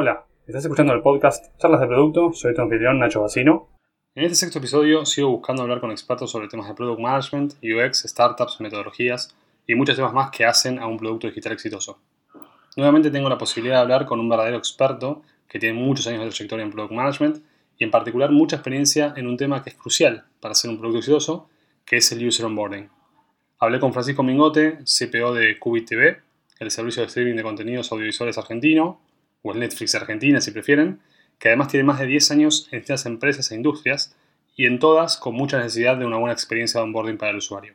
Hola, estás escuchando el podcast Charlas de Producto, soy tu anfitrión Nacho Bacino. En este sexto episodio sigo buscando hablar con expertos sobre temas de Product Management, UX, startups, metodologías y muchos temas más que hacen a un producto digital exitoso. Nuevamente tengo la posibilidad de hablar con un verdadero experto que tiene muchos años de trayectoria en Product Management y en particular mucha experiencia en un tema que es crucial para hacer un producto exitoso, que es el User Onboarding. Hablé con Francisco Mingote, CPO de Qubit TV, el servicio de streaming de contenidos audiovisuales argentino, o el Netflix Argentina si prefieren, que además tiene más de 10 años en distintas empresas e industrias y en todas con mucha necesidad de una buena experiencia de onboarding para el usuario.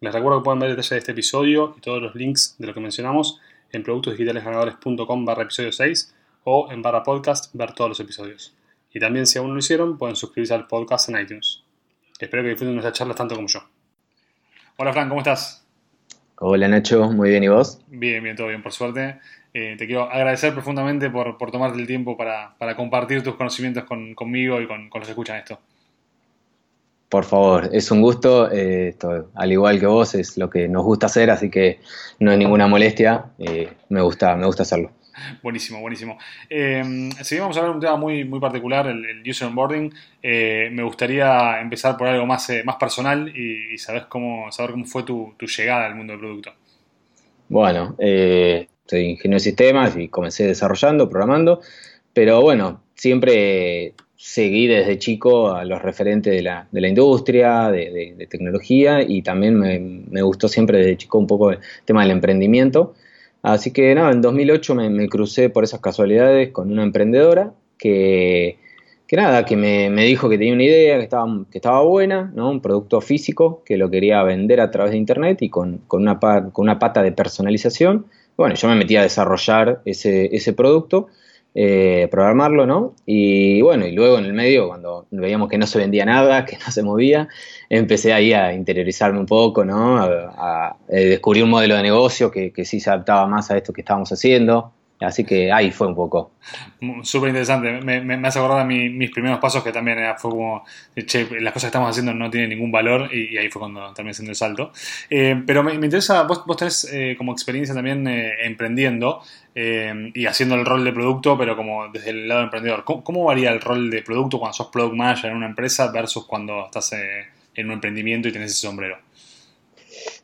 Les recuerdo que pueden ver detalles de este episodio y todos los links de lo que mencionamos en productosdigitalesganadores.com barra episodio 6 o en barra podcast ver todos los episodios. Y también si aún no lo hicieron pueden suscribirse al podcast en iTunes. Espero que disfruten nuestras charlas tanto como yo. Hola Fran, ¿cómo estás? Hola Nacho, muy bien, ¿y vos? Bien, bien, todo bien, por suerte. Eh, te quiero agradecer profundamente por, por tomarte el tiempo para, compartir tus conocimientos conmigo y con, los que escuchan esto. Por favor, es un gusto, eh, al igual que vos, es lo que nos gusta hacer, así que no hay ninguna molestia, eh, me, gusta, me gusta hacerlo. Buenísimo, buenísimo. Eh, si vamos a hablar de un tema muy, muy particular, el, user onboarding, me gustaría empezar por algo más, más personal y, saber, cómo, saber cómo fue tu, tu, llegada al mundo del producto. Bueno, eh, soy ingeniero de sistemas y comencé desarrollando, programando, pero bueno, siempre seguí desde chico a los referentes de la, de la industria, de, tecnología y también me, gustó siempre desde chico un poco el tema del emprendimiento. Así que nada, en 2008 me, crucé por esas casualidades con una emprendedora que, que nada, que me, dijo que tenía una idea, que estaba, que estaba buena, ¿no? un producto físico que lo quería vender a través de internet y con, con, una, con una pata de personalización bueno, yo me metí a desarrollar ese, ese producto, eh, programarlo, ¿no? Y bueno, y luego en el medio, cuando veíamos que no se vendía nada, que no se movía, empecé ahí a interiorizarme un poco, ¿no? A, descubrir un modelo de negocio que, que sí se adaptaba más a esto que estábamos haciendo. Así que ahí fue un poco. Súper interesante. Me, me, hace acordar a mis primeros pasos que también fue como, che, las cosas que estamos haciendo no tienen ningún valor y, ahí fue cuando terminé haciendo el salto. Eh, pero me, interesa, vos, vos tenés eh, como experiencia también eh, emprendiendo y haciendo el rol de producto, pero como desde el lado emprendedor. ¿Cómo, ¿Cómo, varía el rol de producto cuando sos product manager en una empresa versus cuando estás en un emprendimiento y tenés ese sombrero?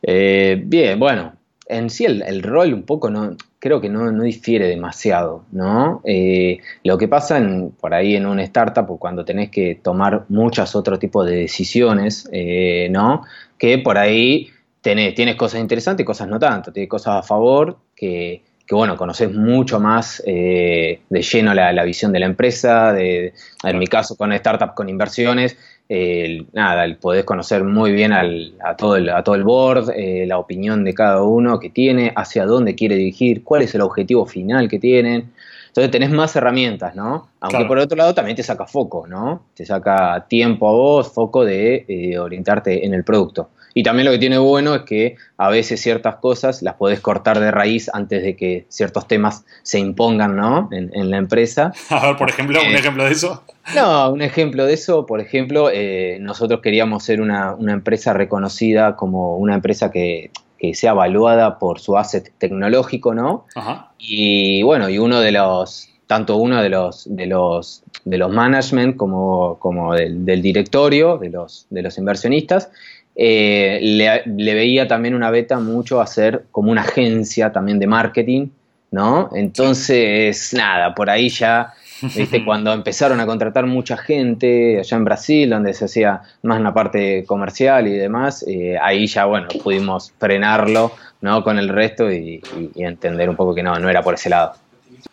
bien, bueno, en sí el, el rol un poco no creo que no, difiere demasiado, ¿no? Eh, lo que pasa por ahí en una startup, cuando tenés que tomar muchos otros tipos de decisiones, eh, ¿no? Que por ahí tienes cosas interesantes y cosas no tanto, tienes cosas a favor que, bueno, conoces mucho más eh, de lleno la, visión de la empresa, de, en mi caso con startup con inversiones, el, nada, el podés conocer muy bien al, a, todo el, a todo el board, eh, la opinión de cada uno que tiene, hacia dónde quiere dirigir, cuál es el objetivo final que tienen. Entonces tenés más herramientas, ¿no? Aunque por otro lado también te saca foco, ¿no? Te saca tiempo a vos, foco de eh, orientarte en el producto. Y también lo que tiene bueno es que a veces ciertas cosas las podés cortar de raíz antes de que ciertos temas se impongan, ¿no? En, la empresa. A ver, por ejemplo, un eh, ejemplo de eso. No, un ejemplo de eso, por ejemplo, eh, nosotros queríamos ser una, empresa reconocida como una empresa que, sea evaluada por su asset tecnológico, ¿no? Ajá. Y bueno, y uno de los, tanto uno de los, de los, de los management como, como del, del directorio, de los, de los inversionistas, eh, le, veía también una beta mucho a ser como una agencia también de marketing, ¿no? Entonces, nada, por ahí ya, ¿viste? cuando empezaron a contratar mucha gente allá en Brasil, donde se hacía más una parte comercial y demás, eh, ahí ya, bueno, pudimos frenarlo, ¿no? Con el resto y, entender un poco que no, no era por ese lado.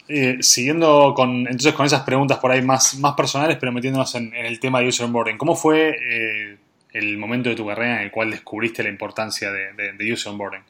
Eh, siguiendo con, entonces con esas preguntas por ahí más, más personales, pero metiéndonos en, el tema de user onboarding, ¿cómo fue el momento de tu carrera en el cual descubriste la importancia de, user onboarding?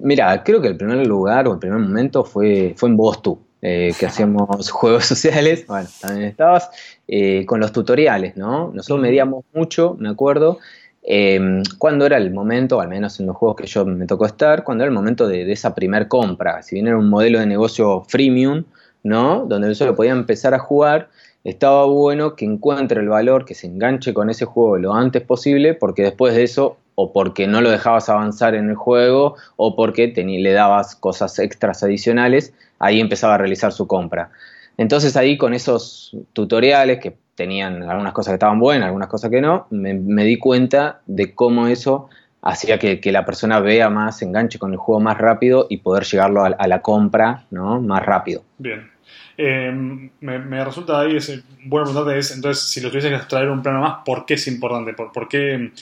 Mira, creo que el primer lugar o el primer momento fue, fue en Bostu, eh, que hacíamos juegos sociales, bueno, también estabas, eh, con los tutoriales, ¿no? Nosotros medíamos mucho, me acuerdo, eh, cuando era el momento, al menos en los juegos que yo me tocó estar, cuando era el momento de, esa primer compra, si bien era un modelo de negocio freemium, ¿no? Donde yo lo podía empezar a jugar, estaba bueno que encuentre el valor, que se enganche con ese juego lo antes posible, porque después de eso, o porque no lo dejabas avanzar en el juego, o porque le dabas cosas extras adicionales, ahí empezaba a realizar su compra. Entonces ahí con esos tutoriales que tenían algunas cosas que estaban buenas, algunas cosas que no, me, di cuenta de cómo eso hacía que, la persona vea más, enganche con el juego más rápido y poder llegarlo a, la compra ¿no? más rápido. Bien. Eh, me, resulta ahí, es, bueno preguntarte es, entonces, si lo tuviese que extraer un plano más, ¿por qué es importante? ¿Por, qué,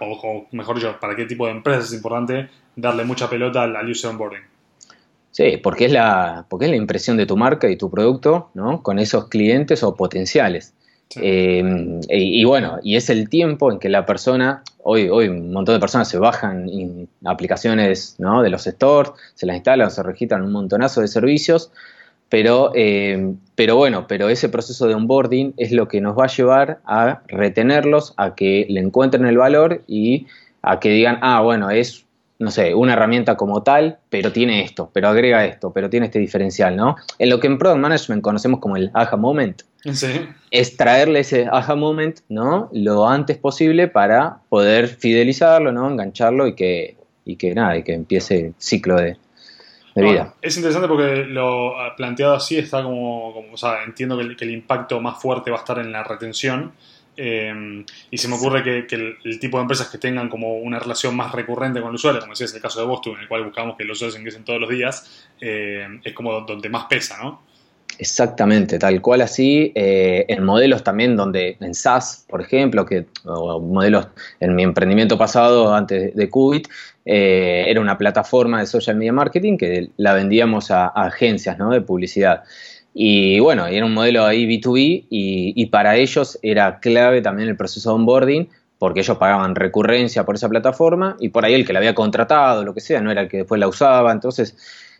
o, mejor dicho, para qué tipo de empresas es importante darle mucha pelota al, al user onboarding? Sí, porque es, la, porque es la impresión de tu marca y tu producto, ¿no? Con esos clientes o potenciales. Eh, y, bueno, y es el tiempo en que la persona, hoy, hoy un montón de personas se bajan aplicaciones ¿no? de los stores, se las instalan, se registran un montonazo de servicios, pero, eh, pero bueno, pero ese proceso de onboarding es lo que nos va a llevar a retenerlos, a que le encuentren el valor y a que digan, ah, bueno, es no sé, una herramienta como tal, pero tiene esto, pero agrega esto, pero tiene este diferencial, ¿no? En lo que en Product Management conocemos como el aha moment. Sí. Es traerle ese aha moment, ¿no? Lo antes posible para poder fidelizarlo, ¿no? Engancharlo y que, y que nada, y que empiece el ciclo de, vida. Es interesante porque lo planteado así está como, como o sea, entiendo que el impacto más fuerte va a estar en la retención eh, y se me ocurre que, el, tipo de empresas que tengan como una relación más recurrente con el usuario, como decías, el caso de Boston, en el cual buscamos que los usuarios ingresen todos los días, eh, es como donde más pesa, ¿no? Exactamente, tal cual así, eh, en modelos también donde en SaaS, por ejemplo, que modelos en mi emprendimiento pasado antes de Qubit, era una plataforma de social media marketing que la vendíamos a, agencias de publicidad. Y bueno, era un modelo ahí B2B y, para ellos era clave también el proceso de onboarding porque ellos pagaban recurrencia por esa plataforma y por ahí el que la había contratado, lo que sea, no era el que después la usaba, entonces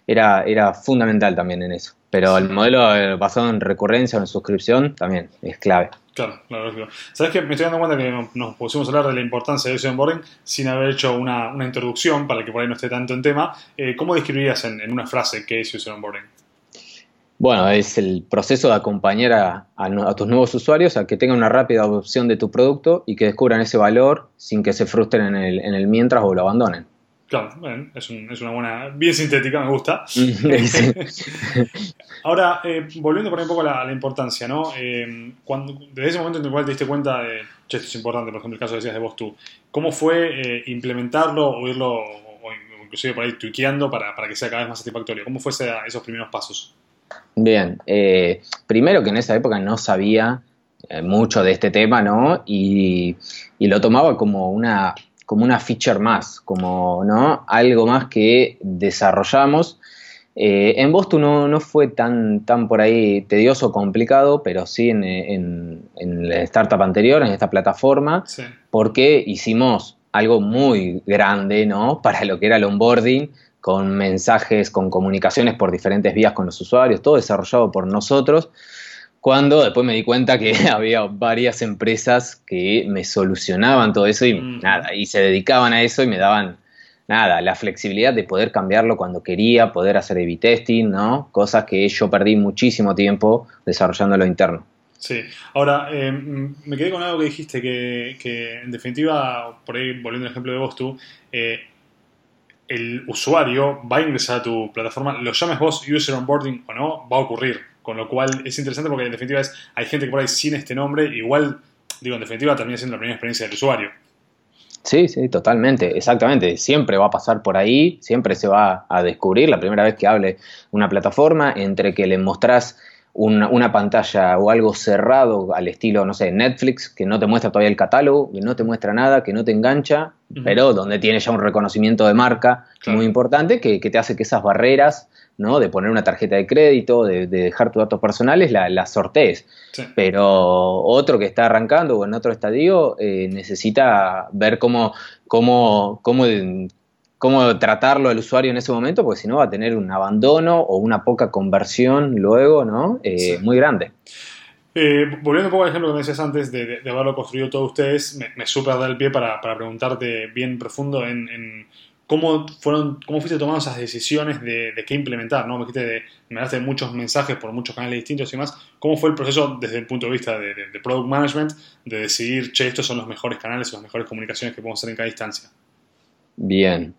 era, era fundamental también en eso. Pero el modelo eh, basado en recurrencia o en suscripción también es clave. Claro, claro, claro. ¿Sabes qué? Me estoy dando cuenta que nos pusimos a hablar de la importancia de ese onboarding sin haber hecho una, introducción para que por ahí no esté tanto en tema. Eh, ¿Cómo describirías en, en, una frase qué es user onboarding? Bueno, es el proceso de acompañar a, tus nuevos usuarios a que tengan una rápida adopción de tu producto y que descubran ese valor sin que se frustren en el, mientras o lo abandonen. Claro, es, una buena, bien sintética, me gusta. Ahora, eh, volviendo por un poco a la, importancia, ¿no? Eh, cuando, desde ese momento en el cual te diste cuenta de, che, esto es importante, por ejemplo, el caso que decías de vos tú, ¿cómo fue eh, implementarlo o irlo, o inclusive por ahí tuiqueando para, para que sea cada vez más satisfactorio? ¿Cómo fue esos primeros pasos? Bien, eh, primero que en esa época no sabía mucho de este tema, ¿no? Y, lo tomaba como una, como una feature más, como, ¿no? Algo más que desarrollamos. Eh, en Boston no, no, fue tan, tan por ahí tedioso o complicado, pero sí en, en, en, la startup anterior, en esta plataforma, porque hicimos algo muy grande, ¿no? Para lo que era el onboarding, con mensajes, con comunicaciones por diferentes vías con los usuarios, todo desarrollado por nosotros, cuando después me di cuenta que había varias empresas que me solucionaban todo eso y nada, y se dedicaban a eso y me daban nada, la flexibilidad de poder cambiarlo cuando quería, poder hacer A-B testing, ¿no? Cosas que yo perdí muchísimo tiempo desarrollando lo interno. Sí, ahora eh, me quedé con algo que dijiste, que, en definitiva, por ahí volviendo al ejemplo de vos tú, eh, el usuario va a ingresar a tu plataforma, lo llames vos user onboarding o no, va a ocurrir. Con lo cual es interesante porque en definitiva es, hay gente que por ahí sin este nombre, igual, digo, en definitiva termina siendo la primera experiencia del usuario. Sí, sí, totalmente, exactamente. Siempre va a pasar por ahí, siempre se va a descubrir la primera vez que hable una plataforma, entre que le mostrás una, pantalla o algo cerrado al estilo, no sé, Netflix, que no te muestra todavía el catálogo, que no te muestra nada, que no te engancha, pero donde tiene ya un reconocimiento de marca muy importante que, te hace que esas barreras, ¿no? De poner una tarjeta de crédito, de, dejar tus datos personales, la sortees. Pero otro que está arrancando o en otro estadio eh, necesita ver cómo, cómo, cómo cómo tratarlo al usuario en ese momento, porque si no va a tener un abandono o una poca conversión luego, ¿no? Eh, muy grande. Eh, volviendo un poco al ejemplo que me decías antes de, haberlo construido todos ustedes, me, me super da el pie para, preguntarte bien profundo en, cómo fueron, cómo fuiste tomando esas decisiones de, qué implementar, ¿no? Me dijiste me daste muchos mensajes por muchos canales distintos y demás. ¿Cómo fue el proceso desde el punto de vista de, de product management de decidir, che, estos son los mejores canales o las mejores comunicaciones que podemos hacer en cada instancia? Bien,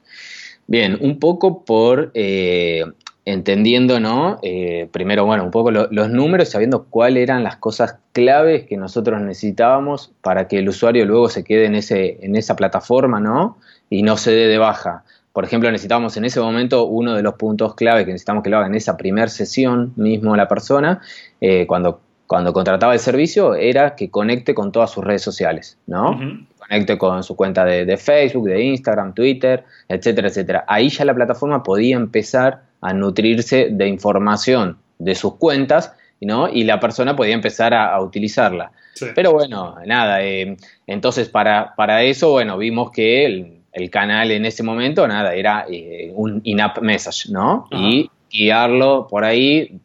bien, un poco por, eh, entendiendo, ¿no? Eh, primero, bueno, un poco los números, sabiendo cuáles eran las cosas claves que nosotros necesitábamos para que el usuario luego se quede en, ese, en esa plataforma, ¿no? Y no se dé de baja. Por ejemplo, necesitábamos en ese momento uno de los puntos clave que necesitamos que lo haga en esa primera sesión mismo la persona, eh, cuando, cuando contrataba el servicio, era que conecte con todas sus redes sociales, ¿no? Conecte con su cuenta de, de Facebook, de Instagram, Twitter, etcétera, etcétera. Ahí ya la plataforma podía empezar a nutrirse de información de sus cuentas ¿no? y la persona podía empezar a, utilizarla. Pero bueno, nada, eh, entonces para, para, eso, bueno, vimos que el, canal en ese momento, nada, era eh, un in-app message, ¿no? Y guiarlo por ahí,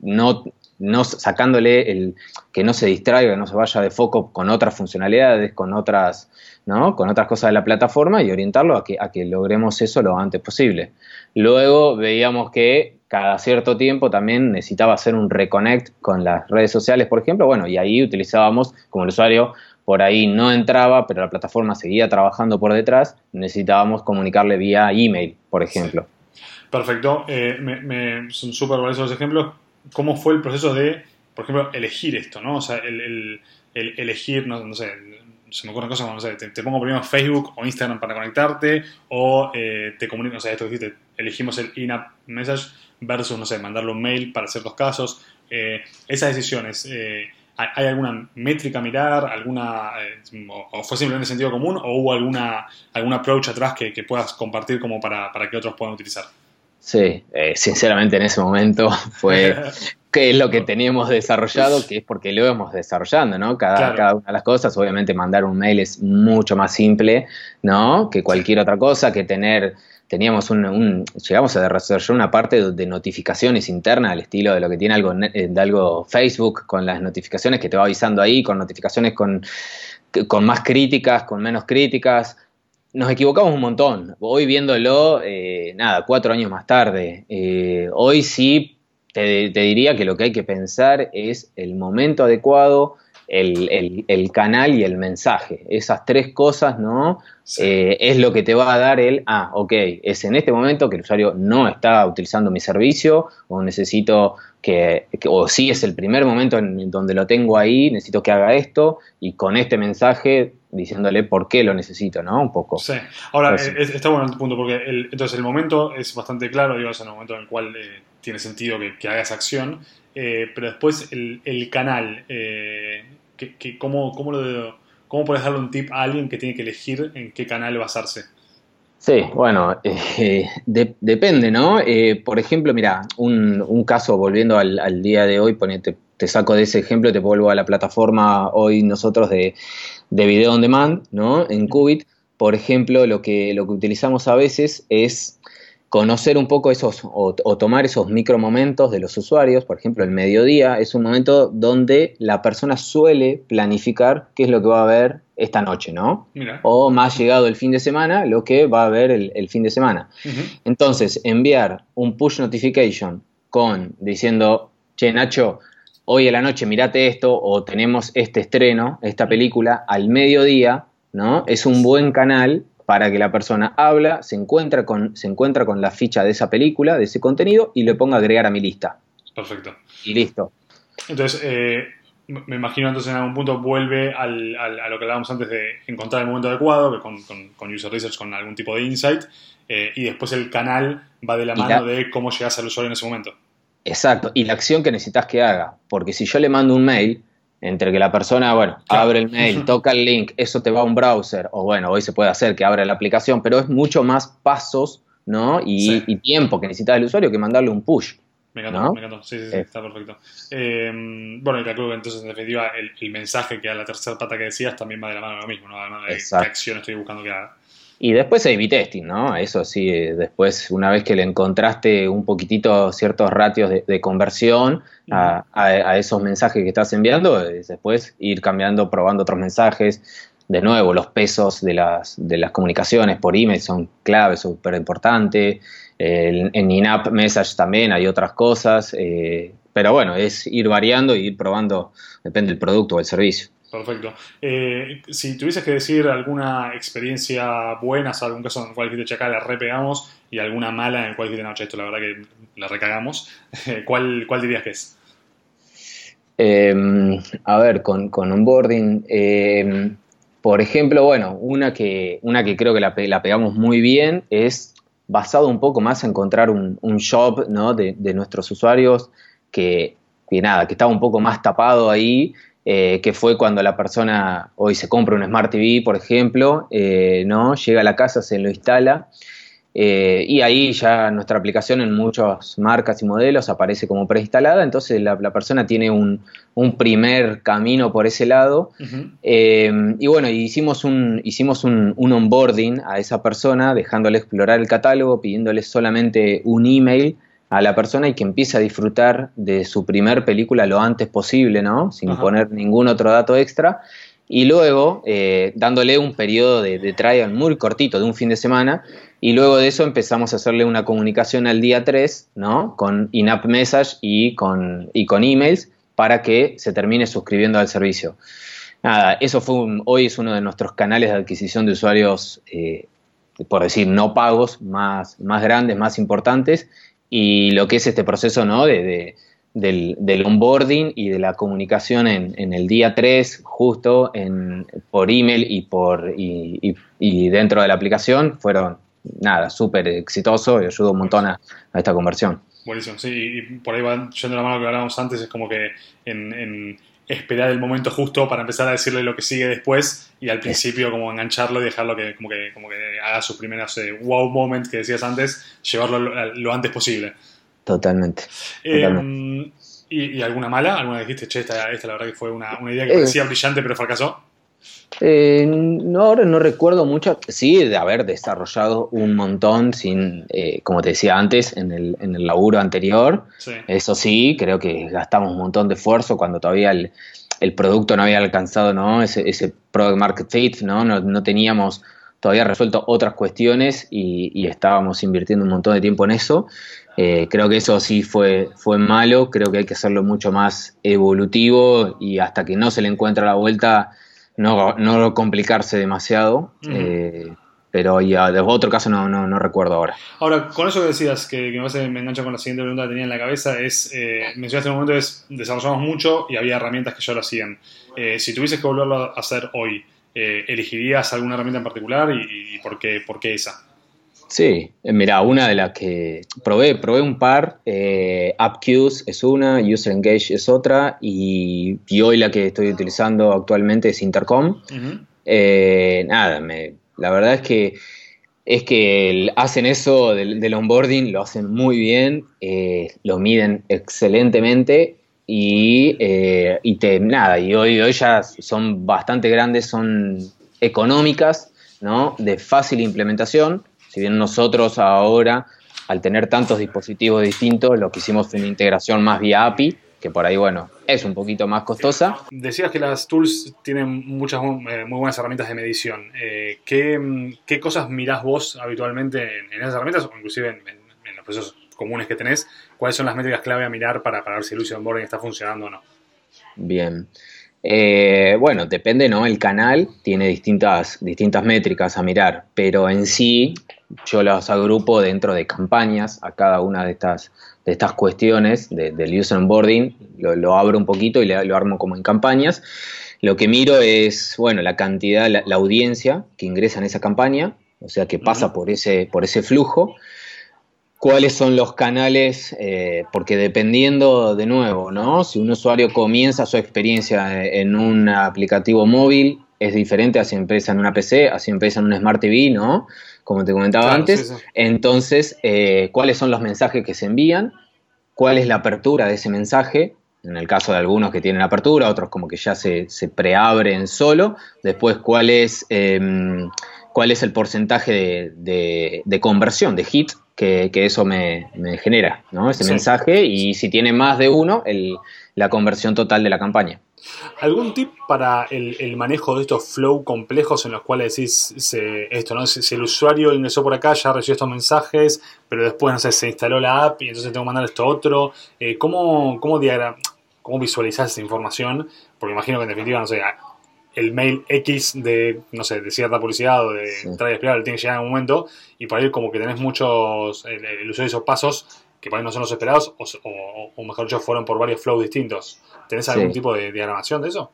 no, no sacándole el que no se distraiga, no se vaya de foco con otras funcionalidades, con otras ¿no? con otras cosas de la plataforma y orientarlo a que, a que logremos eso lo antes posible. Luego veíamos que cada cierto tiempo también necesitaba hacer un reconnect con las redes sociales, por ejemplo, bueno, y ahí utilizábamos, como el usuario por ahí no entraba, pero la plataforma seguía trabajando por detrás, necesitábamos comunicarle vía email, por ejemplo. Perfecto, eh, me, son súper valiosos los ejemplos. ¿Cómo fue el proceso de, por ejemplo, elegir esto, ¿no? O sea, el, elegir, no, sé, se me ocurren cosas como, no sé, te, pongo primero Facebook o Instagram para conectarte, o eh, te comunico, o sea, esto que dijiste, elegimos el in-app message versus, no sé, mandarle un mail para ciertos casos. Eh, esas decisiones, eh, ¿hay alguna métrica a mirar? alguna o, fue simplemente sentido común? ¿O hubo alguna, algún approach atrás que, puedas compartir como para, para que otros puedan utilizar? Sí, sinceramente en ese momento fue qué es lo que teníamos desarrollado, que es porque lo íbamos desarrollando, ¿no? Cada, cada una de las cosas, obviamente mandar un mail es mucho más simple, ¿no? Que cualquier otra cosa, que tener, teníamos un, llegamos a desarrollar una parte de notificaciones internas al estilo de lo que tiene algo, eh, de algo Facebook, con las notificaciones que te va avisando ahí, con notificaciones con, con más críticas, con menos críticas, nos equivocamos un montón. Hoy viéndolo, eh, nada, cuatro años más tarde. Eh, hoy sí te, diría que lo que hay que pensar es el momento adecuado, el, canal y el mensaje. Esas tres cosas, ¿no? Eh, es lo que te va a dar el, ah, ok, es en este momento que el usuario no está utilizando mi servicio o necesito que, o sí es el primer momento en donde lo tengo ahí, necesito que haga esto y con este mensaje diciéndole por qué lo necesito, ¿no? Un poco. Sí. Ahora, está bueno el punto porque entonces el momento es bastante claro, digo, es el momento en el cual... Eh, tiene sentido que, que haga esa acción, eh, pero después el, el canal, eh, que, ¿cómo, cómo, lo, ¿cómo puedes darle un tip a alguien que tiene que elegir en qué canal basarse? Sí, bueno, eh, depende, ¿no? por ejemplo, mira, un, un, caso, volviendo al, al día de hoy, ponete, te saco de ese ejemplo, te vuelvo a la plataforma hoy nosotros de, de video on demand, ¿no? En Qubit, por ejemplo, lo que, lo que utilizamos a veces es conocer un poco esos o, tomar esos micro momentos de los usuarios, por ejemplo, el mediodía es un momento donde la persona suele planificar qué es lo que va a ver esta noche, ¿no? O más llegado el fin de semana, lo que va a ver el, fin de semana. Entonces, enviar un push notification con diciendo, che, Nacho, hoy a la noche mirate esto o tenemos este estreno, esta película, al mediodía, ¿no? Es un buen canal para que la persona habla, se encuentra con, se encuentra con la ficha de esa película, de ese contenido, y le ponga agregar a mi lista. Perfecto. Y listo. Entonces, eh, me imagino entonces en algún punto vuelve al, a lo que hablábamos antes de encontrar el momento adecuado, que con, con, User Research, con algún tipo de insight, eh, y después el canal va de la mano de cómo llegas al usuario en ese momento. Exacto, y la acción que necesitas que haga, porque si yo le mando un mail, entre que la persona, bueno, abre el mail, toca el link, eso te va a un browser, o bueno, hoy se puede hacer que abra la aplicación, pero es mucho más pasos, ¿no? Y, tiempo que necesita el usuario que mandarle un push. Me encantó, me encantó. Sí, sí, sí eh. está perfecto. Eh, bueno, y calculo que entonces, en definitiva, el, mensaje que a la tercera pata que decías también va de la mano de lo mismo, ¿no? Además de qué acción estoy buscando que haga. Y después A-B testing, ¿no? Eso sí, después, una vez que le encontraste un poquitito ciertos ratios de, conversión a, esos mensajes que estás enviando, después ir cambiando, probando otros mensajes. De nuevo, los pesos de las, de las comunicaciones por email son claves, súper importantes. En in-app message también hay otras cosas. Eh, pero bueno, es ir variando y ir probando, depende del producto o el servicio. Perfecto. Eh, si tuvieses que decir alguna experiencia buena, o algún caso en el cual dijiste, acá la repegamos, y alguna mala en el cual dijiste, no, esto la verdad que la recagamos, ¿cuál, ¿cuál dirías que es? Em, a ver, con, con onboarding, em, por ejemplo, bueno, una que, una que creo que la, pegamos muy bien es basado un poco más en encontrar un, un shop ¿no? de, de, nuestros usuarios que, que, nada, que estaba un poco más tapado ahí eh, que fue cuando la persona hoy se compra un Smart TV, por ejemplo, eh, ¿no? llega a la casa, se lo instala eh, y ahí ya nuestra aplicación en muchas marcas y modelos aparece como preinstalada, entonces la, persona tiene un, primer camino por ese lado. y bueno, hicimos, un, hicimos un, un, onboarding a esa persona, dejándole explorar el catálogo, pidiéndole solamente un email a la persona y que empiece a disfrutar de su primer película lo antes posible, ¿no? Sin poner ningún otro dato extra. Y luego, eh, dándole un periodo de, trial muy cortito, de un fin de semana, y luego de eso empezamos a hacerle una comunicación al día 3, ¿no? Con in-app message y con, y con emails para que se termine suscribiendo al servicio. Nada, eso fue hoy es uno de nuestros canales de adquisición de usuarios, eh, por decir, no pagos más, más grandes, más importantes, y lo que es este proceso ¿no? de, del, onboarding y de la comunicación en, el día 3, justo en, por email y, por, y, dentro de la aplicación, fueron nada, súper exitoso y ayudó un montón a, esta conversión. Buenísimo, sí, y por ahí va yendo la mano que hablábamos antes, es como que en esperar el momento justo para empezar a decirle lo que sigue después y al principio como engancharlo y dejarlo que como que, como que haga su primer wow moment que decías antes, llevarlo lo, antes posible. Totalmente. Em, ¿y, alguna mala? ¿Alguna dijiste, che, esta, esta la verdad que fue una, una idea que parecía brillante pero fracasó? Eh, no, ahora no recuerdo mucho, sí, de haber desarrollado un montón sin, eh, como te decía antes, en el, en el laburo anterior. Eso sí, creo que gastamos un montón de esfuerzo cuando todavía el, el producto no había alcanzado ¿no? ese, ese product market fit, ¿no? No, no teníamos todavía resuelto otras cuestiones y, y, estábamos invirtiendo un montón de tiempo en eso. Eh, creo que eso sí fue, fue malo, creo que hay que hacerlo mucho más evolutivo y hasta que no se le encuentra la vuelta no, no complicarse demasiado. Eh, pero ya de otro caso no, no, recuerdo ahora. Ahora, con eso que decías, que, me, me engancha con la siguiente pregunta que tenía en la cabeza, es, eh, mencionaste en un momento, es, desarrollamos mucho y había herramientas que ya lo hacían. Eh, si tuvieses que volverlo a hacer hoy, eh, ¿elegirías alguna herramienta en particular y, por, qué, por qué esa? Sí, eh, mira, una de las que probé, probé un par, eh, AppQs es una, User Engage es otra, y, hoy la que estoy utilizando actualmente es Intercom. Eh, nada, me, la verdad es que es que hacen eso del, onboarding, lo hacen muy bien, lo miden excelentemente y, y te, nada, y hoy, hoy ya son bastante grandes, son económicas, ¿no? de fácil implementación si bien nosotros ahora, al tener tantos dispositivos distintos, lo que hicimos fue una integración más vía API, que por ahí, bueno, es un poquito más costosa. Decías que las tools tienen muchas eh, muy buenas herramientas de medición. Eh, ¿qué, cosas mirás vos habitualmente en, esas herramientas o inclusive en, los procesos comunes que tenés? ¿Cuáles son las métricas clave a mirar para, para ver si el user onboarding está funcionando o no? Bien. Eh, bueno, depende, ¿no? El canal tiene distintas, distintas métricas a mirar, pero en sí yo las agrupo dentro de campañas a cada una de estas, de estas cuestiones del user onboarding, lo, abro un poquito y lo armo como en campañas. Lo que miro es, bueno, la cantidad, la, audiencia que ingresa en esa campaña, o sea, que pasa por, ese, por ese flujo cuáles son los canales, eh, porque dependiendo de nuevo, ¿no? Si un usuario comienza su experiencia en un aplicativo móvil, es diferente a si empieza en una PC, a si empieza en un Smart TV, ¿no? Como te comentaba antes. Entonces, eh, ¿cuáles son los mensajes que se envían? ¿Cuál es la apertura de ese mensaje? En el caso de algunos que tienen apertura, otros como que ya se, se preabren solo. Después, ¿cuál es, em, cuál es el porcentaje de, de conversión, de hit que, eso me, genera, ¿no? Ese mensaje y si tiene más de uno, la conversión total de la campaña. ¿Algún tip para el, manejo de estos flow complejos en los cuales decís esto, ¿no? Si, el usuario ingresó por acá, ya recibió estos mensajes, pero después, no sé, se instaló la app y entonces tengo que mandar esto otro. Eh, ¿Cómo, cómo, cómo visualizás esa información? Porque imagino que en definitiva, no sé, el mail X de, no sé, de cierta publicidad o de entrada y tiene que llegar en un momento y por ahí como que tenés muchos, el, uso de esos pasos que por ahí no son los esperados o, mejor dicho fueron por varios flows distintos. ¿Tenés algún tipo de diagramación de eso?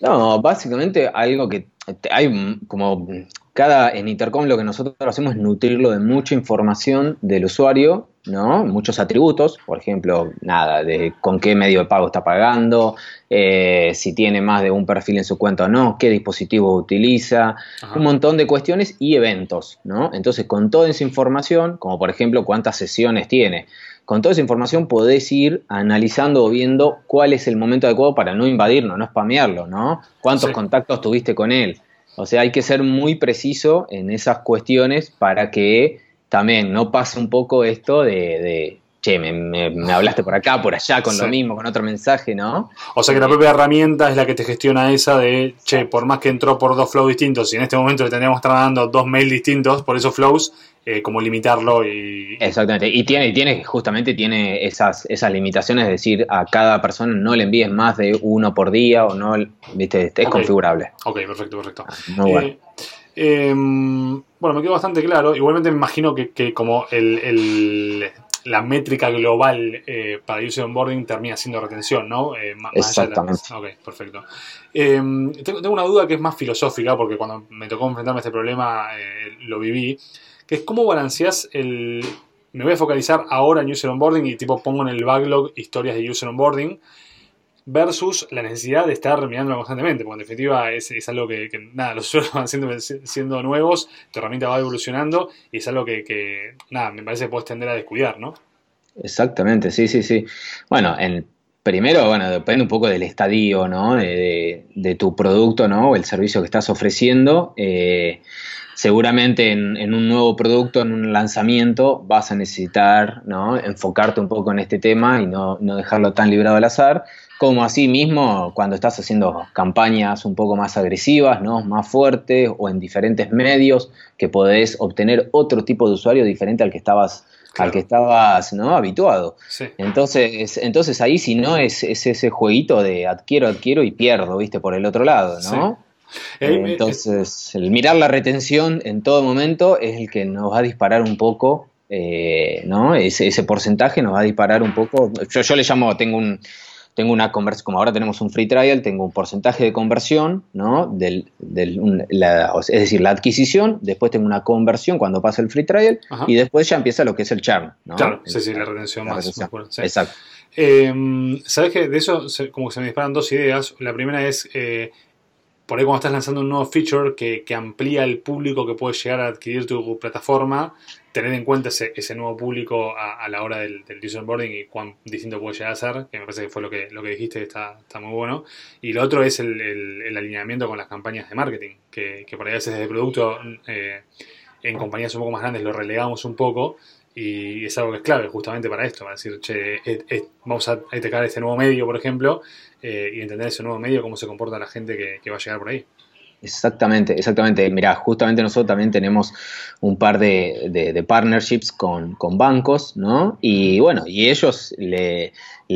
No, básicamente algo que hay como cada en Intercom lo que nosotros hacemos es nutrirlo de mucha información del usuario, ¿no? Muchos atributos, por ejemplo, nada, de con qué medio de pago está pagando, eh, si tiene más de un perfil en su cuenta o no, qué dispositivo utiliza, un montón de cuestiones y eventos, ¿no? Entonces, con toda esa información, como por ejemplo cuántas sesiones tiene, con toda esa información podés ir analizando o viendo cuál es el momento adecuado para no invadirlo, no spamearlo, ¿no? ¿Cuántos contactos tuviste con él? O sea, hay que ser muy preciso en esas cuestiones para que también no pase un poco esto de, che, me, hablaste por acá, por allá, con lo mismo, con otro mensaje, ¿no? O sea que la propia herramienta es la que te gestiona esa de, che, por más que entró por dos flows distintos y en este momento le tendríamos que estar dando dos mails distintos por esos flows, eh, como limitarlo y... Exactamente, y tiene, tiene, justamente tiene esas, esas limitaciones, es decir, a cada persona no le envíes más de uno por día o no, viste, es configurable. Ok, perfecto, perfecto. Ah, eh, em, bueno. me quedó bastante claro, igualmente me imagino que, como el, la métrica global eh, para user onboarding termina siendo retención, ¿no? Exactamente. Ok, perfecto. Em, tengo, tengo, una duda que es más filosófica, porque cuando me tocó enfrentarme a este problema lo viví es cómo balanceas el... Me voy a focalizar ahora en User Onboarding y tipo pongo en el backlog historias de User Onboarding versus la necesidad de estar mirándolo constantemente, porque en definitiva es, algo que, nada, los usuarios van siendo, siendo, nuevos, tu herramienta va evolucionando y es algo que, nada, me parece que puedes tender a descuidar, ¿no? Exactamente, sí, sí, sí. Bueno, en, primero, bueno, depende un poco del estadio, ¿no? De, de, tu producto, ¿no? O el servicio que estás ofreciendo. Eh, seguramente en, un nuevo producto, en un lanzamiento, vas a necesitar ¿no? enfocarte un poco en este tema y no, dejarlo tan librado al azar, como así mismo cuando estás haciendo campañas un poco más agresivas, ¿no? más fuertes o en diferentes medios, que podés obtener otro tipo de usuario diferente al que estabas al que estabas ¿no? habituado. Entonces, entonces ahí si no es, ese jueguito de adquiero, adquiero y pierdo, viste, por el otro lado, ¿no? Eh, eh, entonces, el mirar la retención en todo momento es el que nos va a disparar un poco, eh, ¿no? Ese, ese, porcentaje nos va a disparar un poco. Yo, yo le llamo, tengo un, tengo una conversión, como ahora tenemos un free trial, tengo un porcentaje de conversión, ¿no? Del, del es decir, la adquisición, después tengo una conversión cuando pasa el free trial y después ya empieza lo que es el churn, ¿no? Claro, sí, sí, la retención más, Exacto. Sabes que de eso como que se me disparan dos ideas. La primera es por ahí cuando estás lanzando un nuevo feature que, amplía el público que puede llegar a adquirir tu plataforma, tener en cuenta ese, nuevo público a, la hora del, user onboarding y cuán distinto puede llegar a ser, que me parece que fue lo que, lo que dijiste, está, está muy bueno. Y lo otro es el, alineamiento con las campañas de marketing, que, por ahí a veces desde producto eh, en compañías un poco más grandes lo relegamos un poco y es algo que es clave justamente para esto, para decir, che, vamos a atacar este nuevo medio, por ejemplo, eh, y entender ese nuevo medio, cómo se comporta la gente que, va a llegar por ahí. Exactamente, exactamente. Mira, justamente nosotros también tenemos un par de, partnerships con, bancos, ¿no? Y bueno, y ellos le,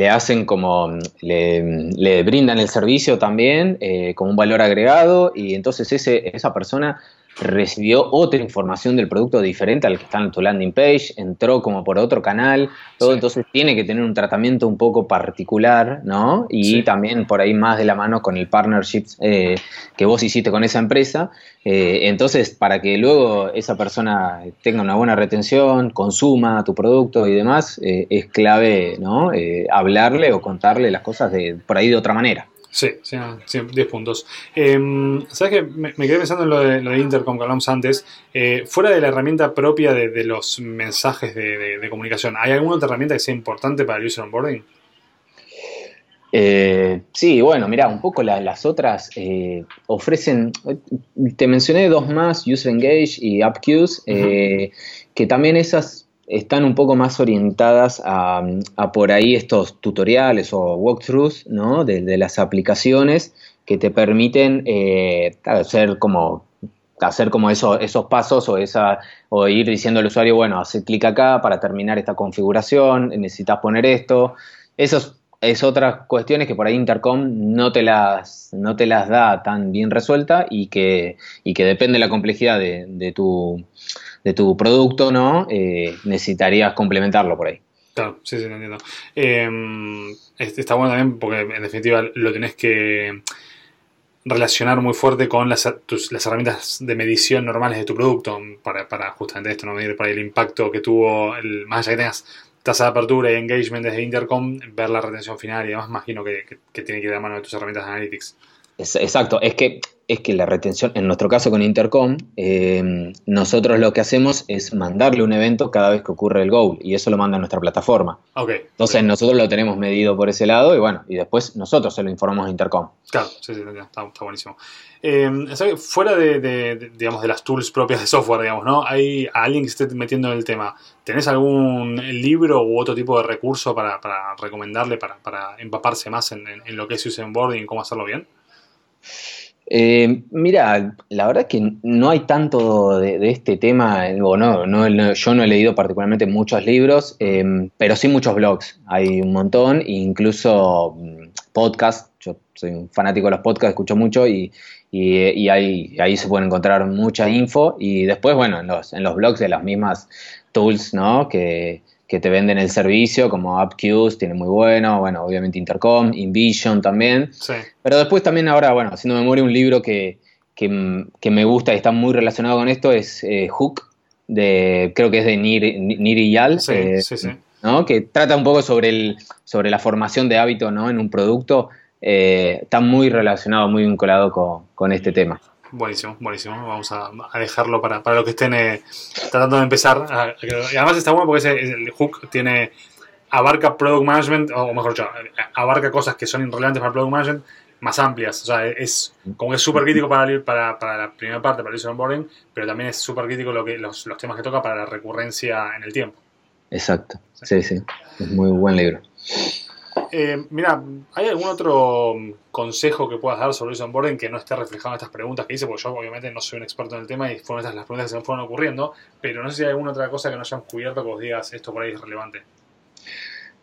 hacen como, le, brindan el servicio también eh, como un valor agregado y entonces ese, esa persona recibió otra información del producto diferente al que está en tu landing page, entró como por otro canal, todo, entonces tiene que tener un tratamiento un poco particular, ¿no? Y también por ahí más de la mano con el partnership eh, que vos hiciste con esa empresa. Eh, entonces, para que luego esa persona tenga una buena retención, consuma tu producto y demás, eh, es clave, ¿no? hablarle o contarle las cosas de, por ahí de otra manera. Sí, sí, 10 puntos. Em, ¿Sabes qué? Me, quedé pensando en lo de, lo de Intercom que hablamos antes. Eh, fuera de la herramienta propia de, los mensajes de, comunicación, ¿hay alguna otra herramienta que sea importante para el user onboarding? Eh, sí, bueno, mira, un poco las otras eh, ofrecen, te mencioné dos más, User Engage y AppQs, que también esas están un poco más orientadas a, por ahí estos tutoriales o walkthroughs ¿no? de, las aplicaciones que te permiten eh, hacer como hacer como eso, esos pasos o, esa, o ir diciendo al usuario, bueno, hace clic acá para terminar esta configuración, necesitas poner esto. Esos es otras cuestiones que por ahí Intercom no te las, no te las da tan bien resuelta y que, y que depende de la complejidad de, tu, de tu producto, ¿no? Eh, necesitarías complementarlo por ahí. Claro, sí, sí, lo entiendo. Em, está bueno también porque en definitiva lo tenés que relacionar muy fuerte con las, las herramientas de medición normales de tu producto para, para justamente esto, no medir para el impacto que tuvo, el, más allá que tengas tasa de apertura y engagement desde Intercom, ver la retención final y demás, imagino que, que, tiene que ir de mano de tus herramientas de analytics. Exacto, es que, es que la retención, en nuestro caso con Intercom, eh, nosotros lo que hacemos es mandarle un evento cada vez que ocurre el goal y eso lo manda a nuestra plataforma. Okay, Entonces nosotros lo tenemos medido por ese lado y bueno, y después nosotros se lo informamos a Intercom. Claro, sí, sí, está, está buenísimo. Eh, fuera de, digamos, de las tools propias de software, digamos, ¿no? ¿Hay alguien que esté metiendo en el tema? ¿Tenés algún libro u otro tipo de recurso para, recomendarle, para, empaparse más en, lo que es user onboarding y cómo hacerlo bien? Eh, mira, la verdad que no hay tanto de, este tema, no, no, yo no he leído particularmente muchos libros, eh, pero sí muchos blogs, hay un montón, incluso mm, podcasts, yo soy un fanático de los podcasts, escucho mucho y, ahí, se puede encontrar mucha info. Y después, bueno, en los, en los blogs de las mismas tools, ¿no? Que, que te venden el servicio, como AppQs, tiene muy bueno, bueno, obviamente Intercom, InVision también. Sí. Pero después también ahora, bueno, haciendo memoria, un libro que, que, que me gusta y está muy relacionado con esto es eh, Hook, de, creo que es de Nir, Nir Yal, sí, eh, sí, sí. ¿no? que trata un poco sobre, el, sobre la formación de hábito ¿no? en un producto eh, está muy relacionado, muy vinculado con, este tema. Buenísimo, buenísimo. Vamos a, dejarlo para, para los que estén eh, tratando de empezar. y además está bueno porque el hook tiene abarca product management, o mejor dicho, abarca cosas que son irrelevantes para product management más amplias. O sea, es como que es súper crítico para, para, para, la primera parte, para el user onboarding, pero también es súper crítico lo que, los, los, temas que toca para la recurrencia en el tiempo. Exacto, sí, sí. Es muy buen libro. Eh, mira, ¿hay algún otro consejo que puedas dar sobre el onboarding que no esté reflejado en estas preguntas que hice? Porque yo obviamente no soy un experto en el tema y fueron estas las preguntas que se me fueron ocurriendo, pero no sé si hay alguna otra cosa que no hayamos cubierto que os digas esto por ahí es relevante.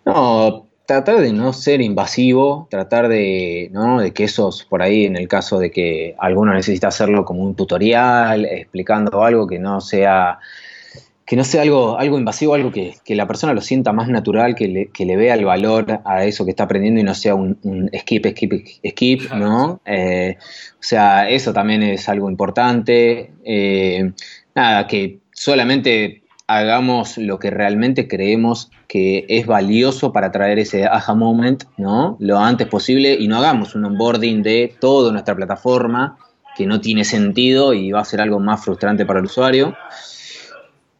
No, tratar de no ser invasivo, tratar de, ¿no? de que esos por ahí, en el caso de que alguno necesita hacerlo como un tutorial, explicando algo que no sea que no sea algo, algo invasivo, algo que, la persona lo sienta más natural, que le, que le, vea el valor a eso que está aprendiendo y no sea un, skip, skip, skip, ¿no? Eh, o sea, eso también es algo importante. Eh, nada, que solamente hagamos lo que realmente creemos que es valioso para traer ese aha moment, ¿no? Lo antes posible y no hagamos un onboarding de toda nuestra plataforma que no tiene sentido y va a ser algo más frustrante para el usuario.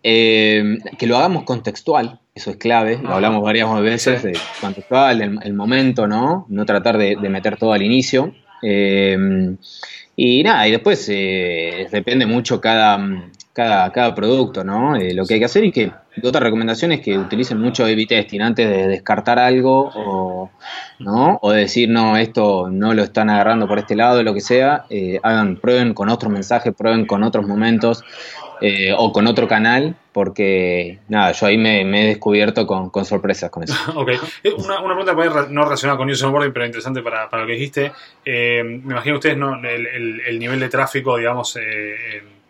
Eh, que lo hagamos contextual, eso es clave, lo hablamos varias veces, de contextual, el, momento, ¿no? No tratar de, meter todo al inicio. Eh, y nada, y después eh, depende mucho cada, cada, cada producto, ¿no? lo que hay que hacer y que otra recomendación es que utilicen mucho A-B testing antes de descartar algo o, ¿no? o decir, no, esto no lo están agarrando por este lado, lo que sea. hagan, prueben con otros mensajes, prueben con otros momentos. Eh, o con otro canal, porque nada, yo ahí me, he descubierto con, sorpresas con eso. ok, eh, una, una pregunta no relacionada con user onboarding, pero interesante para, para lo que dijiste. Eh, me imagino ustedes, ¿no? El, el, nivel de tráfico, digamos,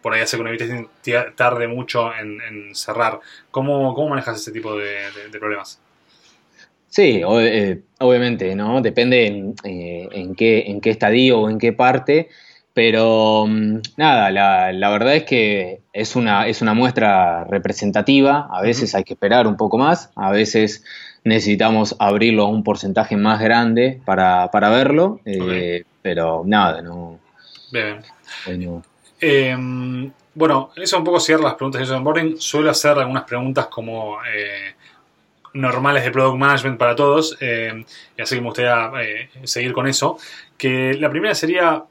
por ahí hace que una tarde mucho en, cerrar. ¿Cómo, ¿Cómo, manejas ese tipo de, problemas? Sí, obviamente, ¿no? Depende en, en, qué, en qué estadio o en qué parte. Pero mm, nada, la, verdad es que es una, es una muestra representativa, a veces hay que esperar un poco más, a veces necesitamos abrirlo a un porcentaje más grande para, verlo, eh, pero nada, no. Bien. Em, bueno, eso un poco cierra las preguntas de onboarding. Suelo hacer algunas preguntas como eh, normales de product management para todos, em, y así que me gustaría eh, seguir con eso. Que la primera sería,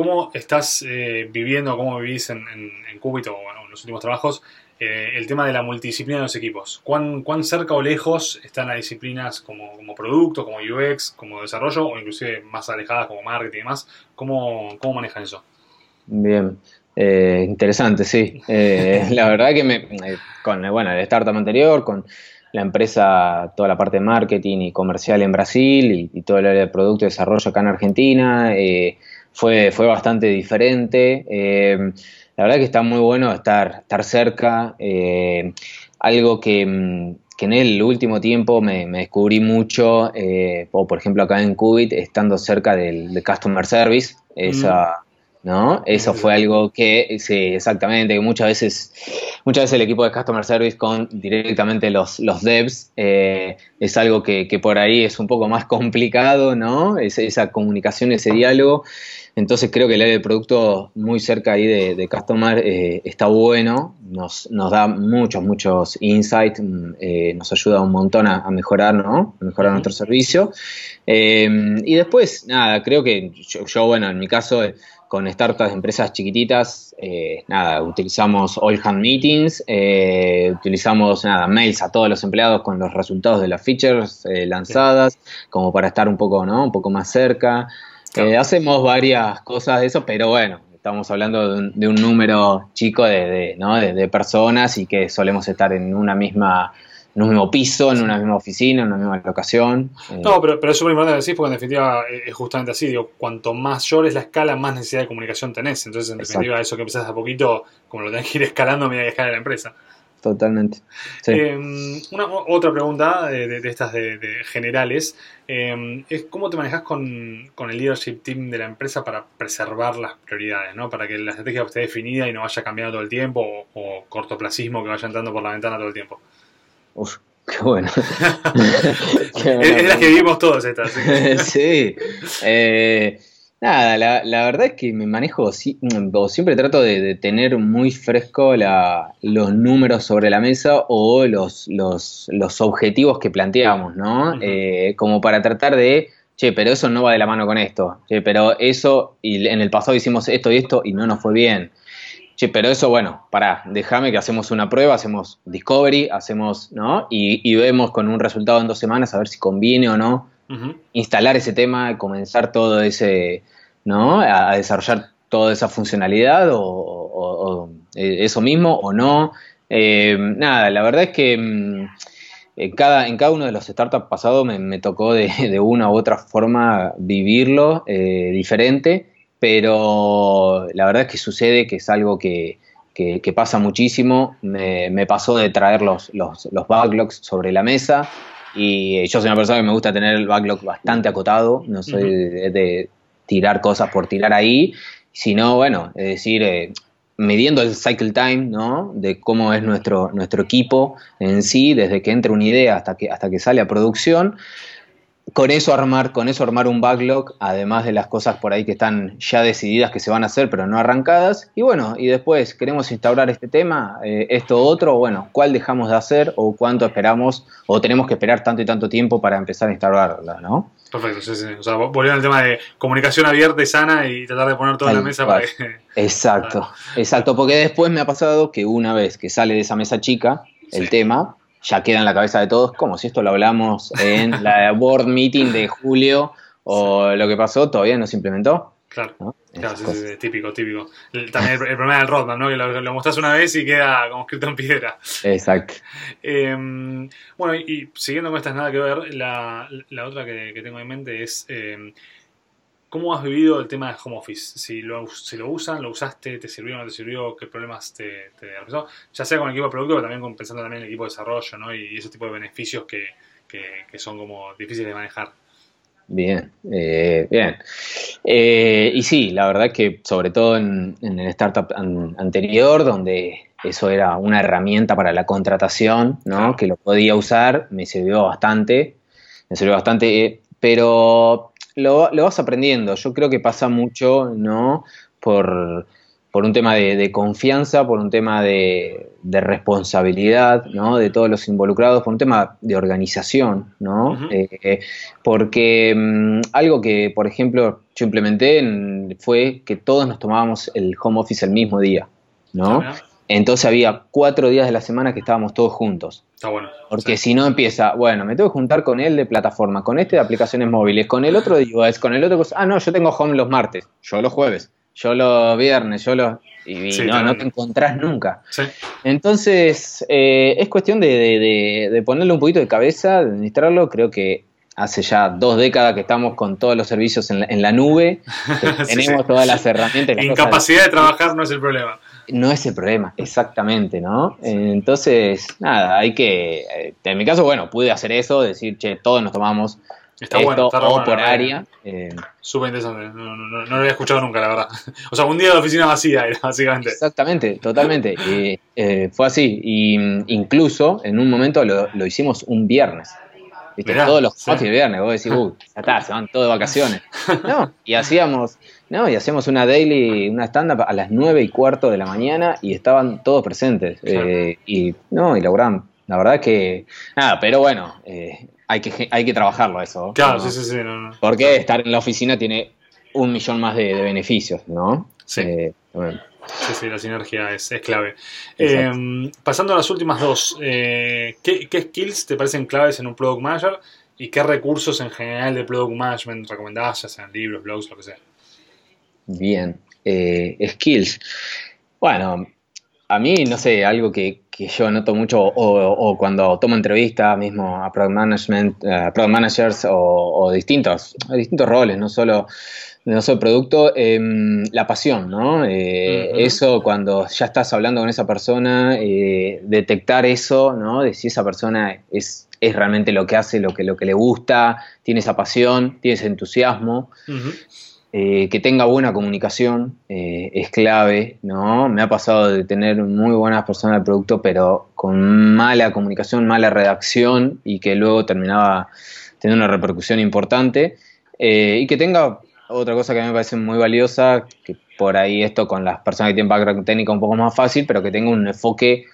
¿Cómo estás eh, viviendo, cómo vivís en, en, en Cúbito o en los últimos trabajos eh, el tema de la multidisciplina de los equipos? ¿Cuán, ¿Cuán, cerca o lejos están las disciplinas como, como, producto, como UX, como desarrollo o inclusive más alejadas como marketing y demás? ¿Cómo, cómo manejan eso? Bien, eh, interesante, sí. la verdad que me, con bueno, el startup anterior, con la empresa, toda la parte de marketing y comercial en Brasil y, todo el área de producto y desarrollo acá en Argentina. Eh, fue, fue bastante diferente. Eh, la verdad que está muy bueno estar, estar cerca. Eh, algo que, mm, que, en el último tiempo me, descubrí mucho, o por ejemplo acá en Qubit, estando cerca del, Customer Service, esa, ¿no? Eso fue algo que, sí, exactamente, que muchas veces, muchas veces el equipo de Customer Service con directamente los, los devs eh, es algo que, por ahí es un poco más complicado, ¿no? esa comunicación, ese diálogo. Entonces creo que el área de producto muy cerca ahí de, Customer eh, está bueno, nos, nos, da muchos, muchos insights, mm, eh, nos ayuda un montón a, mejorar, ¿no? A mejorar nuestro servicio. y después, nada, creo que yo, yo bueno, en mi caso con startups de empresas chiquititas, eh, nada, utilizamos all hand meetings, eh, utilizamos nada, mails a todos los empleados con los resultados de las features eh, lanzadas, como para estar un poco, ¿no? Un poco más cerca. Hacemos varias cosas de eso, pero bueno, estamos hablando de un, número chico de, ¿no? de personas y que solemos estar en una misma en un mismo piso, en una misma oficina, en una misma locación. Eh. No, pero, pero es súper importante decir, porque en definitiva eh, es justamente así, digo, cuanto mayor es la escala, más necesidad de comunicación tenés. Entonces, en definitiva, eso que empezás a poquito, como lo tenés que ir escalando a medida que escala la empresa. Totalmente. Em, una, otra pregunta de, estas de, generales em, es cómo te manejas con, el leadership team de la empresa para preservar las prioridades, ¿no? para que la estrategia esté definida y no vaya cambiando todo el tiempo o, o cortoplacismo que vaya entrando por la ventana todo el tiempo. Uf, qué bueno. es, la que vivimos todos estas. sí. Eh, nada, la, verdad es que me manejo, o siempre trato de, tener muy fresco los números sobre la mesa o los, los, objetivos que planteamos, ¿no? Eh, como para tratar de, che, pero eso no va de la mano con esto, che, pero eso, y en el pasado hicimos esto y esto y no nos fue bien. Sí, pero eso, bueno, para, déjame que hacemos una prueba, hacemos discovery, hacemos, ¿no? Y, vemos con un resultado en dos semanas a ver si conviene o no instalar ese tema, comenzar todo ese, ¿no? A, desarrollar toda esa funcionalidad o, eh, eso mismo o no. Eh, nada, la verdad es que mm, en cada, en cada uno de los startups pasados me, tocó de, una u otra forma vivirlo eh, diferente pero la verdad es que sucede que es algo que, pasa muchísimo. Me, pasó de traer los, los, backlogs sobre la mesa y yo soy una persona que me gusta tener el backlog bastante acotado, no soy de, tirar cosas por tirar ahí, sino, bueno, es decir, eh, midiendo el cycle time, ¿no? De cómo es nuestro, nuestro equipo en sí, desde que entra una idea hasta que, hasta que sale a producción con eso armar, con eso armar un backlog, además de las cosas por ahí que están ya decididas que se van a hacer, pero no arrancadas. Y bueno, y después queremos instaurar este tema, eh, esto otro, bueno, cuál dejamos de hacer o cuánto esperamos o tenemos que esperar tanto y tanto tiempo para empezar a instaurarla, ¿no? Perfecto, sí, sí. O sea, volviendo al tema de comunicación abierta y sana y tratar de poner todo en la mesa para Exacto, exacto, porque después me ha pasado que una vez que sale de esa mesa chica el tema, ya queda en la cabeza de todos, como si esto lo hablamos en la board meeting de julio o lo que pasó todavía no se implementó. Claro, claro sí, sí, típico, típico. También el, problema del roadmap, ¿no? Que lo, lo, mostrás una vez y queda como escrito en piedra. Exacto. Em, bueno, y, siguiendo con estas nada que ver, la, la otra que, que, tengo en mente es em, ¿Cómo has vivido el tema de home office? Si lo, si lo usan, lo usaste, te sirvió o no te sirvió, qué problemas te, te ya sea con el equipo de producto, pero también pensando también en el equipo de desarrollo, ¿no? Y, ese tipo de beneficios que, que, son como difíciles de manejar. Bien, eh, bien. Eh, y sí, la verdad que sobre todo en, el startup anterior, donde eso era una herramienta para la contratación, ¿no? Que lo podía usar, me sirvió bastante, me sirvió bastante, eh, pero lo, vas aprendiendo. Yo creo que pasa mucho, ¿no? Por, un tema de, confianza, por un tema de, responsabilidad, ¿no? De todos los involucrados, por un tema de organización, ¿no? Eh, porque mm, algo que, por ejemplo, yo implementé fue que todos nos tomábamos el home office el mismo día, ¿no? Entonces había cuatro días de la semana que estábamos todos juntos. Está bueno. Porque si no empieza, bueno, me tengo que juntar con él de plataforma, con este de aplicaciones móviles, con el otro de iOS, con el otro. Ah, no, yo tengo home los martes, yo los jueves. yo los viernes, yo los... Y, no, te encontrás nunca. Entonces, eh, es cuestión de, ponerle un poquito de cabeza, de administrarlo. Creo que hace ya dos décadas que estamos con todos los servicios en la, nube. tenemos todas las herramientas. Incapacidad de trabajar no es el problema. No es el problema, exactamente, ¿no? Entonces, nada, hay que. Eh, en mi caso, bueno, pude hacer eso, decir, che, todos nos tomamos Está bueno, está o por área. Eh, Súper interesante, no, no, lo había escuchado nunca, la verdad. O sea, un día de oficina vacía básicamente. Exactamente, totalmente. Eh, fue así. Y incluso en un momento lo, lo hicimos un viernes. ¿Viste? todos los sí. viernes, vos decís, uy, ya está, se van todos de vacaciones. No, y hacíamos, no, y hacíamos una daily, una stand-up a las nueve y cuarto de la mañana y estaban todos presentes. Eh, y no, y lograron. La verdad que, nada, pero bueno, eh, hay que, hay que trabajarlo eso. Claro, sí, sí, sí. Porque estar en la oficina tiene un millón más de, beneficios, ¿no? Sí. Eh, sí, sí, la sinergia es, clave. Eh, pasando a las últimas dos, eh, ¿qué, skills te parecen claves en un Product Manager y qué recursos en general de Product Management recomendás, ya sean libros, blogs, lo que sea? Bien, skills. Bueno, a mí, no sé, algo que, yo noto mucho, o, cuando tomo entrevistas mismo a product management, uh, product managers o, distintos, distintos roles, no solo, no solo producto, em, la pasión, ¿no? Eh, eso cuando ya estás hablando con esa persona, eh, detectar eso, ¿no? De si esa persona es, es realmente lo que hace, lo que, lo que le gusta, tiene esa pasión, tiene ese entusiasmo. Eh, que tenga buena comunicación eh, es clave, ¿no? Me ha pasado de tener muy buenas personas del producto, pero con mala comunicación, mala redacción y que luego terminaba teniendo una repercusión importante. Eh, y que tenga otra cosa que a mí me parece muy valiosa, que por ahí esto con las personas que tienen background técnico un poco más fácil, pero que tenga un enfoque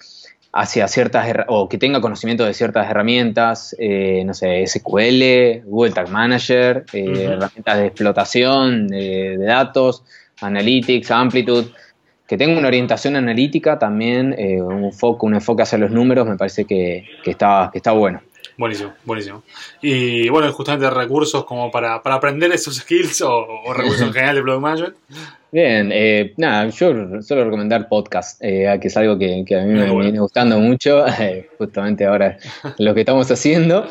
hacia ciertas, o que tenga conocimiento de ciertas herramientas, eh, no sé, SQL, Google Tag Manager, eh, herramientas de explotación de, datos, Analytics, Amplitude, que tenga una orientación analítica también, eh, un, foco, un enfoque hacia los números, me parece que, está, que está bueno. Buenísimo, buenísimo. Y bueno, justamente recursos como para, aprender esos skills o, recursos en general de Product Management. Bien, eh, nada, yo suelo recomendar podcast, eh, que es algo que, a mí me viene gustando mucho, eh, justamente ahora lo que estamos haciendo.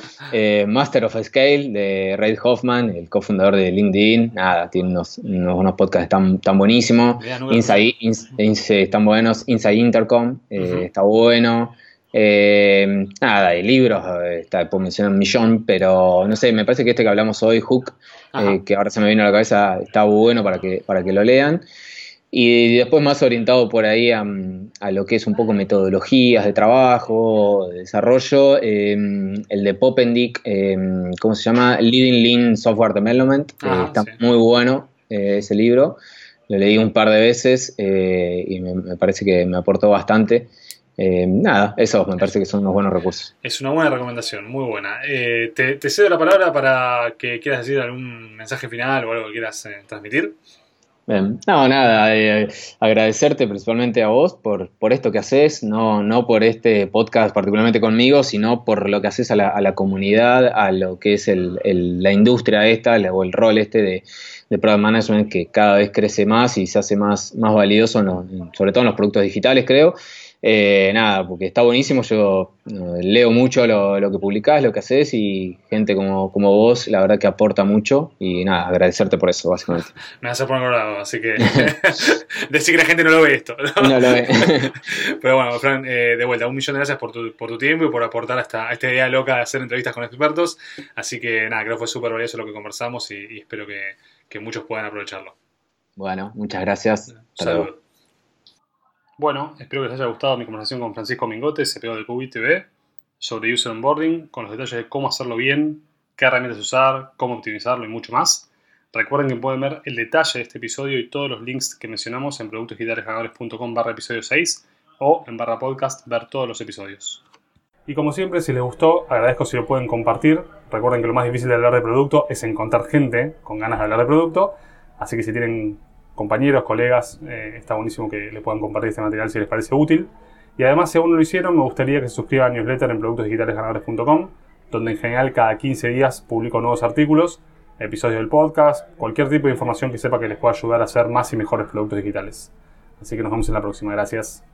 Master of Scale de Ray Hoffman, el cofundador de LinkedIn, nada, tiene unos, unos, podcasts tan, tan buenísimos. Inside, están buenos, Inside Intercom, está bueno. Eh, nada, de libros, eh, está, puedo mencionar un millón, pero no sé, me parece que este que hablamos hoy, Hook, eh, que ahora se me vino a la cabeza, está bueno para que, para que lo lean. Y después más orientado por ahí a, lo que es un poco metodologías de trabajo, de desarrollo, el de Popendick, ¿cómo se llama? Leading Lean Software Development, ah, está muy bueno ese libro, lo leí un par de veces y me parece que me aportó bastante. Eh, nada, eso me parece que son unos buenos recursos. Es una buena recomendación, muy buena. Eh, te, cedo la palabra para que quieras decir algún mensaje final o algo que quieras eh, transmitir. Bien. No, nada, agradecerte principalmente a vos por, por esto que haces, no, no por este podcast particularmente conmigo, sino por lo que haces a la, comunidad, a lo que es la industria esta o el rol este de, de product management que cada vez crece más y se hace más, más valioso, sobre todo en los productos digitales, creo. Eh, nada, porque está buenísimo, yo eh, leo mucho lo, que publicás, lo que haces y gente como, como vos, la verdad que aporta mucho y nada, agradecerte por eso, básicamente. Me vas a poner colorado, así que decir que la gente no lo ve esto. No, lo ve. Pero bueno, Fran, eh, de vuelta, un millón de gracias por tu, por tu tiempo y por aportar esta, esta idea loca de hacer entrevistas con expertos. Así que nada, creo que fue súper valioso lo que conversamos y, espero que, muchos puedan aprovecharlo. Bueno, muchas gracias. Saludos. Bueno, espero que les haya gustado mi conversación con Francisco Mingote, CPO de QB TV, sobre User Onboarding, con los detalles de cómo hacerlo bien, qué herramientas usar, cómo optimizarlo y mucho más. Recuerden que pueden ver el detalle de este episodio y todos los links que mencionamos en productosdigitalesganadores.com barra episodio 6 o en barra podcast ver todos los episodios. Y como siempre, si les gustó, agradezco si lo pueden compartir. Recuerden que lo más difícil de hablar de producto es encontrar gente con ganas de hablar de producto. Así que si tienen compañeros, colegas, eh, está buenísimo que le puedan compartir este material si les parece útil. Y además, si aún no lo hicieron, me gustaría que se suscriban a newsletter en productosdigitalesganadores.com, donde en general cada 15 días publico nuevos artículos episodios del podcast, cualquier tipo de información que sepa que les pueda ayudar a hacer más y mejores productos digitales. Así que nos vemos en la próxima. Gracias.